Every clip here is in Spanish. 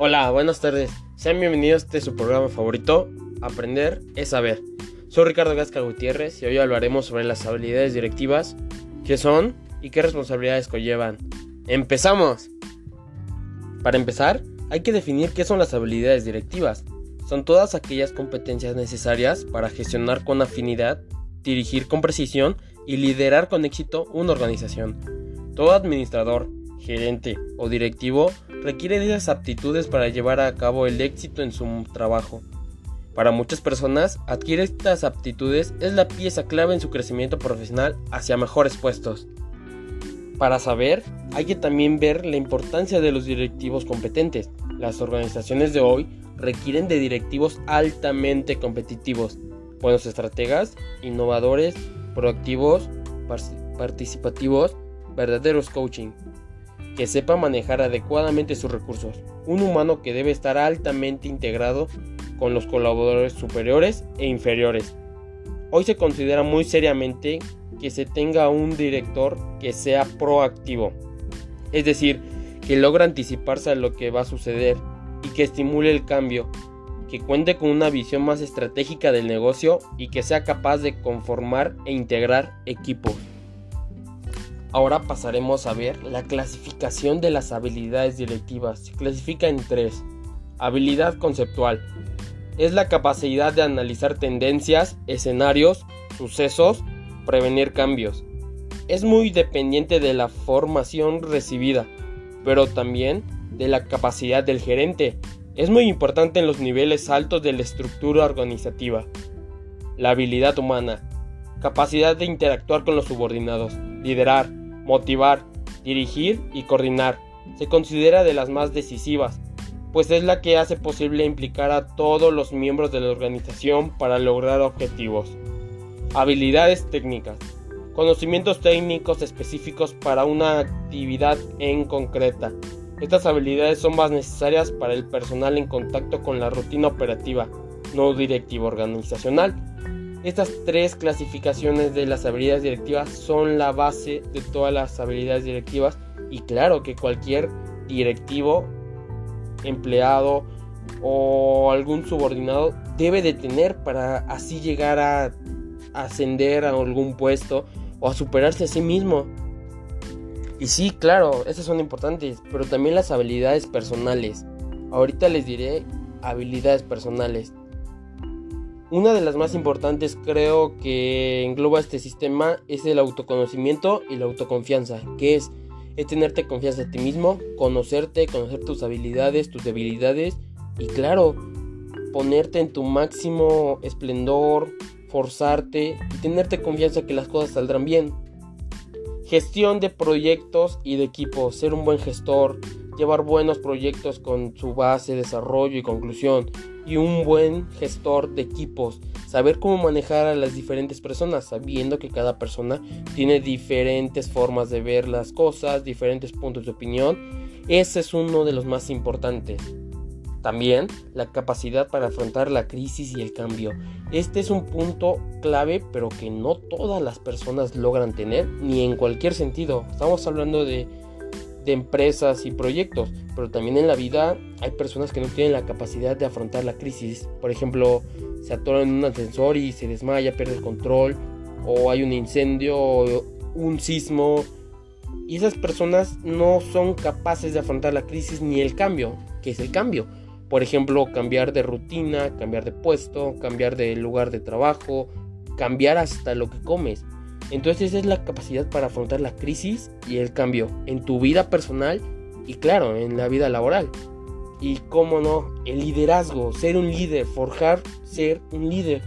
Hola, buenas tardes. Sean bienvenidos a este su programa favorito, Aprender es Saber. Soy Ricardo Gasca Gutiérrez y hoy hablaremos sobre las habilidades directivas, qué son y qué responsabilidades conllevan. ¡Empezamos! Para empezar, hay que definir qué son las habilidades directivas. Son todas aquellas competencias necesarias para gestionar con afinidad, dirigir con precisión y liderar con éxito una organización. Todo administrador, gerente o directivo requiere de esas aptitudes para llevar a cabo el éxito en su trabajo. Para muchas personas, adquirir estas aptitudes es la pieza clave en su crecimiento profesional hacia mejores puestos. Para saber, hay que también ver la importancia de los directivos competentes. Las organizaciones de hoy requieren de directivos altamente competitivos, buenos estrategas, innovadores, proactivos, participativos, verdaderos coaching que sepa manejar adecuadamente sus recursos, un humano que debe estar altamente integrado con los colaboradores superiores e inferiores. Hoy se considera muy seriamente que se tenga un director que sea proactivo, es decir, que logra anticiparse a lo que va a suceder y que estimule el cambio, que cuente con una visión más estratégica del negocio y que sea capaz de conformar e integrar equipos. Ahora pasaremos a ver la clasificación de las habilidades directivas. Se clasifica en tres. Habilidad conceptual. Es la capacidad de analizar tendencias, escenarios, sucesos, prevenir cambios. Es muy dependiente de la formación recibida, pero también de la capacidad del gerente. Es muy importante en los niveles altos de la estructura organizativa. La habilidad humana. Capacidad de interactuar con los subordinados, liderar, motivar, dirigir y coordinar. Se considera de las más decisivas, pues es la que hace posible implicar a todos los miembros de la organización para lograr objetivos. Habilidades técnicas. Conocimientos técnicos específicos para una actividad en concreta. Estas habilidades son más necesarias para el personal en contacto con la rutina operativa, no directiva organizacional, estas tres clasificaciones de las habilidades directivas son la base de todas las habilidades directivas y claro que cualquier directivo, empleado o algún subordinado debe de tener para así llegar a ascender a algún puesto o a superarse a sí mismo. Y sí, claro, esas son importantes, pero también las habilidades personales. Ahorita les diré habilidades personales. Una de las más importantes creo que engloba este sistema es el autoconocimiento y la autoconfianza, que es, es tenerte confianza en ti mismo, conocerte, conocer tus habilidades, tus debilidades y claro, ponerte en tu máximo esplendor, forzarte y tenerte confianza que las cosas saldrán bien. Gestión de proyectos y de equipos, ser un buen gestor, llevar buenos proyectos con su base, desarrollo y conclusión, y un buen gestor de equipos, saber cómo manejar a las diferentes personas, sabiendo que cada persona tiene diferentes formas de ver las cosas, diferentes puntos de opinión, ese es uno de los más importantes. También la capacidad para afrontar la crisis y el cambio. Este es un punto clave, pero que no todas las personas logran tener, ni en cualquier sentido. Estamos hablando de de empresas y proyectos, pero también en la vida hay personas que no tienen la capacidad de afrontar la crisis. Por ejemplo, se atoran en un ascensor y se desmaya, pierde el control, o hay un incendio, o un sismo, y esas personas no son capaces de afrontar la crisis ni el cambio, que es el cambio. Por ejemplo, cambiar de rutina, cambiar de puesto, cambiar de lugar de trabajo, cambiar hasta lo que comes. Entonces esa es la capacidad para afrontar la crisis y el cambio en tu vida personal y claro, en la vida laboral. Y cómo no, el liderazgo, ser un líder, forjar ser un líder,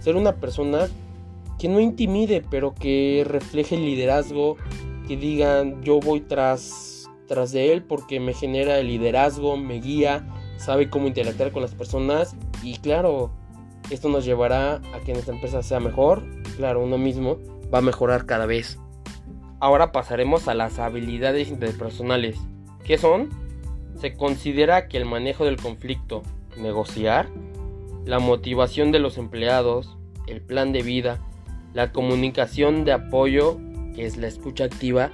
ser una persona que no intimide, pero que refleje el liderazgo, que digan yo voy tras, tras de él porque me genera el liderazgo, me guía, sabe cómo interactuar con las personas y claro, esto nos llevará a que nuestra empresa sea mejor, claro, uno mismo, va a mejorar cada vez. Ahora pasaremos a las habilidades interpersonales. ¿Qué son? Se considera que el manejo del conflicto, negociar, la motivación de los empleados, el plan de vida, la comunicación de apoyo, que es la escucha activa,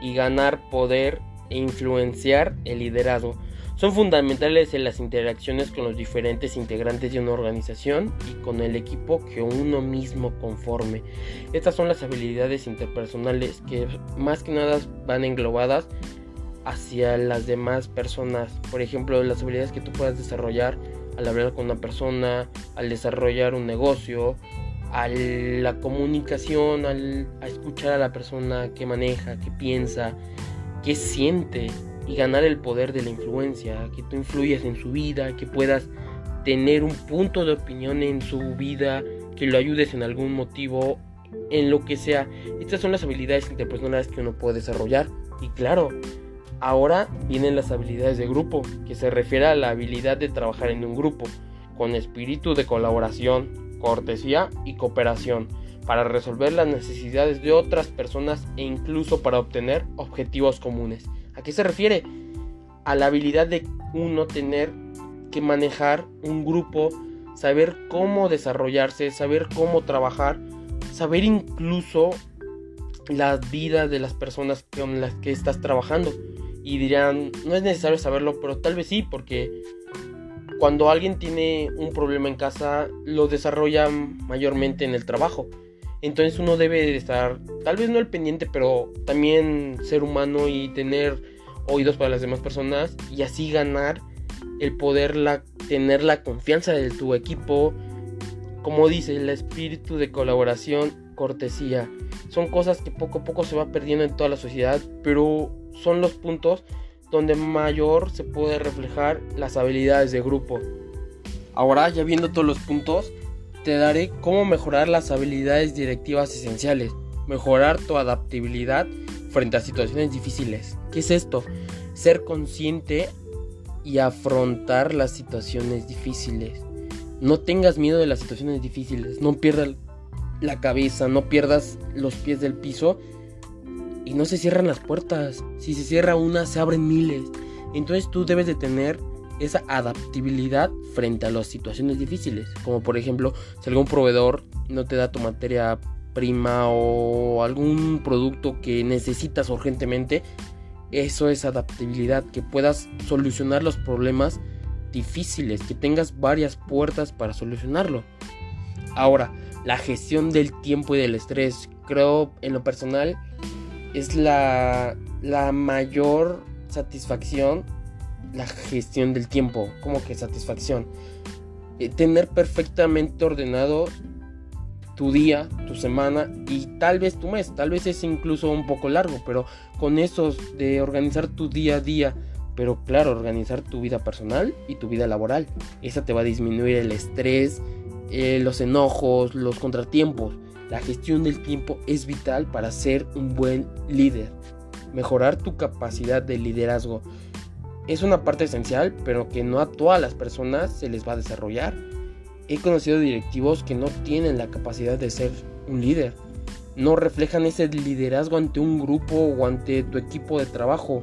y ganar poder e influenciar el liderazgo. Son fundamentales en las interacciones con los diferentes integrantes de una organización y con el equipo que uno mismo conforme. Estas son las habilidades interpersonales que más que nada van englobadas hacia las demás personas. Por ejemplo, las habilidades que tú puedas desarrollar al hablar con una persona, al desarrollar un negocio, a la comunicación, al, a escuchar a la persona que maneja, que piensa, que siente y ganar el poder de la influencia, que tú influyas en su vida, que puedas tener un punto de opinión en su vida, que lo ayudes en algún motivo, en lo que sea. Estas son las habilidades interpersonales que uno puede desarrollar. Y claro, ahora vienen las habilidades de grupo, que se refiere a la habilidad de trabajar en un grupo, con espíritu de colaboración, cortesía y cooperación, para resolver las necesidades de otras personas e incluso para obtener objetivos comunes. ¿A qué se refiere? A la habilidad de uno tener que manejar un grupo, saber cómo desarrollarse, saber cómo trabajar, saber incluso las vidas de las personas con las que estás trabajando. Y dirán, no es necesario saberlo, pero tal vez sí, porque cuando alguien tiene un problema en casa, lo desarrolla mayormente en el trabajo. Entonces uno debe estar, tal vez no el pendiente, pero también ser humano y tener oídos para las demás personas y así ganar el poder la, tener la confianza de tu equipo. Como dice, el espíritu de colaboración, cortesía. Son cosas que poco a poco se va perdiendo en toda la sociedad, pero son los puntos donde mayor se puede reflejar las habilidades de grupo. Ahora, ya viendo todos los puntos, te daré cómo mejorar las habilidades directivas esenciales, mejorar tu adaptabilidad frente a situaciones difíciles. ¿Qué es esto? Ser consciente y afrontar las situaciones difíciles. No tengas miedo de las situaciones difíciles, no pierdas la cabeza, no pierdas los pies del piso y no se cierran las puertas. Si se cierra una, se abren miles. Entonces tú debes de tener esa adaptabilidad frente a las situaciones difíciles. Como por ejemplo, si algún proveedor no te da tu materia prima o algún producto que necesitas urgentemente, eso es adaptabilidad, que puedas solucionar los problemas difíciles, que tengas varias puertas para solucionarlo. Ahora, la gestión del tiempo y del estrés, creo en lo personal, es la, la mayor satisfacción la gestión del tiempo, como que satisfacción. Eh, tener perfectamente ordenado tu día, tu semana y tal vez tu mes, tal vez es incluso un poco largo, pero con esos de organizar tu día a día, pero claro, organizar tu vida personal y tu vida laboral, esa te va a disminuir el estrés, eh, los enojos, los contratiempos. La gestión del tiempo es vital para ser un buen líder. Mejorar tu capacidad de liderazgo es una parte esencial, pero que no a todas las personas se les va a desarrollar. He conocido directivos que no tienen la capacidad de ser un líder. No reflejan ese liderazgo ante un grupo o ante tu equipo de trabajo.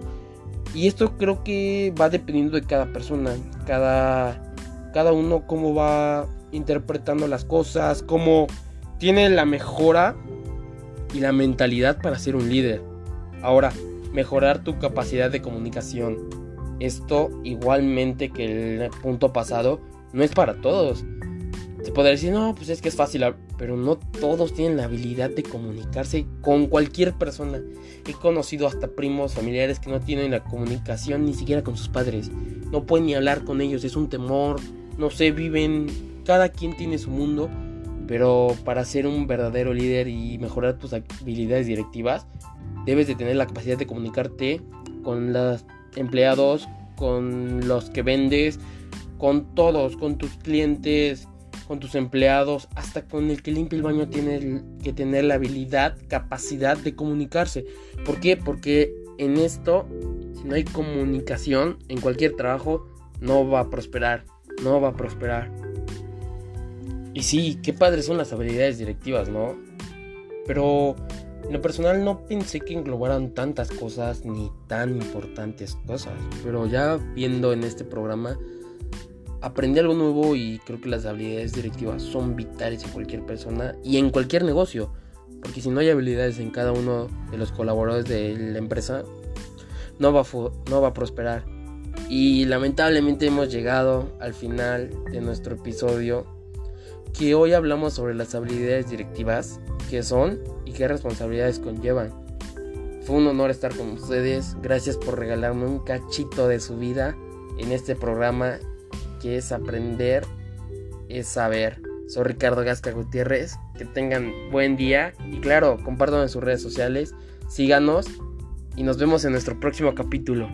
Y esto creo que va dependiendo de cada persona, cada, cada uno cómo va interpretando las cosas, cómo tiene la mejora y la mentalidad para ser un líder. Ahora, mejorar tu capacidad de comunicación esto igualmente que el punto pasado no es para todos. Se podría decir, no, pues es que es fácil, pero no todos tienen la habilidad de comunicarse con cualquier persona. He conocido hasta primos, familiares que no tienen la comunicación ni siquiera con sus padres. No pueden ni hablar con ellos, es un temor, no sé, viven, cada quien tiene su mundo, pero para ser un verdadero líder y mejorar tus habilidades directivas, debes de tener la capacidad de comunicarte con las empleados, con los que vendes, con todos, con tus clientes, con tus empleados, hasta con el que limpia el baño tiene que tener la habilidad, capacidad de comunicarse. ¿Por qué? Porque en esto, si no hay comunicación en cualquier trabajo, no va a prosperar, no va a prosperar. Y sí, qué padres son las habilidades directivas, ¿no? Pero en lo personal no pensé que englobaran tantas cosas ni tan importantes cosas, pero ya viendo en este programa aprendí algo nuevo y creo que las habilidades directivas son vitales en cualquier persona y en cualquier negocio, porque si no hay habilidades en cada uno de los colaboradores de la empresa, no va a, no va a prosperar. Y lamentablemente hemos llegado al final de nuestro episodio que hoy hablamos sobre las habilidades directivas, qué son y qué responsabilidades conllevan. Fue un honor estar con ustedes, gracias por regalarme un cachito de su vida en este programa que es aprender, es saber. Soy Ricardo Gasca Gutiérrez, que tengan buen día y claro, compartan en sus redes sociales, síganos y nos vemos en nuestro próximo capítulo.